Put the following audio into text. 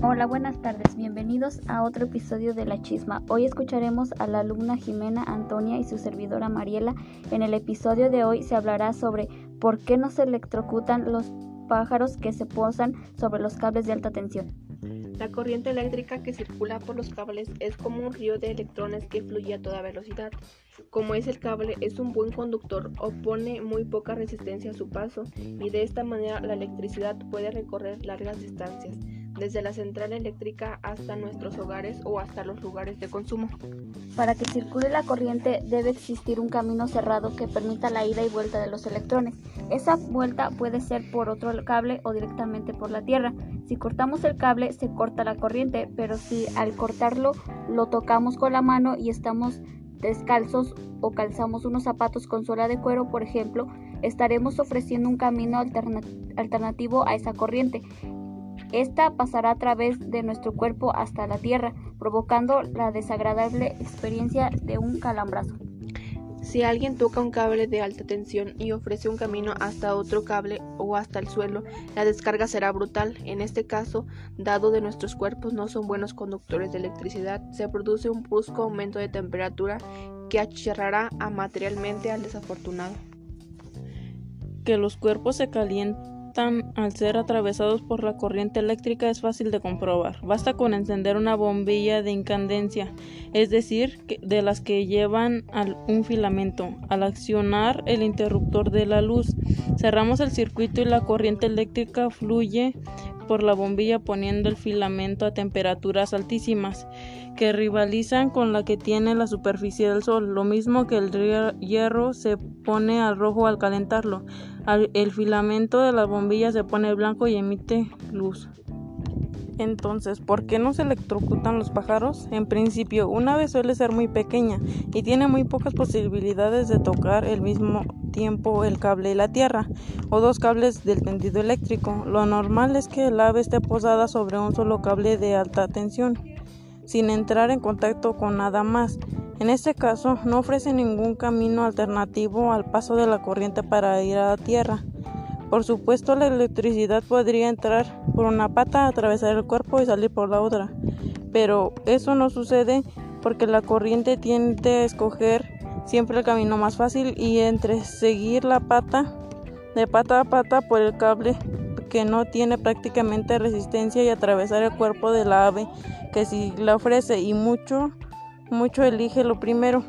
Hola, buenas tardes. Bienvenidos a otro episodio de La Chisma. Hoy escucharemos a la alumna Jimena Antonia y su servidora Mariela. En el episodio de hoy se hablará sobre por qué no se electrocutan los pájaros que se posan sobre los cables de alta tensión. La corriente eléctrica que circula por los cables es como un río de electrones que fluye a toda velocidad. Como es el cable es un buen conductor, opone muy poca resistencia a su paso y de esta manera la electricidad puede recorrer largas distancias desde la central eléctrica hasta nuestros hogares o hasta los lugares de consumo. Para que circule la corriente debe existir un camino cerrado que permita la ida y vuelta de los electrones. Esa vuelta puede ser por otro cable o directamente por la Tierra. Si cortamos el cable se corta la corriente, pero si al cortarlo lo tocamos con la mano y estamos descalzos o calzamos unos zapatos con suela de cuero, por ejemplo, estaremos ofreciendo un camino alternativo a esa corriente. Esta pasará a través de nuestro cuerpo hasta la tierra, provocando la desagradable experiencia de un calambrazo. Si alguien toca un cable de alta tensión y ofrece un camino hasta otro cable o hasta el suelo, la descarga será brutal. En este caso, dado de nuestros cuerpos no son buenos conductores de electricidad, se produce un brusco aumento de temperatura que achirrará a materialmente al desafortunado. Que los cuerpos se calienten al ser atravesados por la corriente eléctrica es fácil de comprobar. Basta con encender una bombilla de incandencia, es decir, de las que llevan un filamento. Al accionar el interruptor de la luz, cerramos el circuito y la corriente eléctrica fluye por la bombilla poniendo el filamento a temperaturas altísimas que rivalizan con la que tiene la superficie del Sol, lo mismo que el hierro se pone al rojo al calentarlo el filamento de la bombilla se pone blanco y emite luz. Entonces, ¿por qué no se electrocutan los pájaros? En principio, una ave suele ser muy pequeña y tiene muy pocas posibilidades de tocar al mismo el cable y la tierra, o dos cables del tendido eléctrico. Lo normal es que el ave esté posada sobre un solo cable de alta tensión, sin entrar en contacto con nada más. En este caso, no ofrece ningún camino alternativo al paso de la corriente para ir a la Tierra. Por supuesto, la electricidad podría entrar por una pata, atravesar el cuerpo y salir por la otra, pero eso no sucede porque la corriente tiende a escoger siempre el camino más fácil y entre seguir la pata de pata a pata por el cable que no tiene prácticamente resistencia y atravesar el cuerpo de la ave que sí la ofrece y mucho mucho elige lo primero.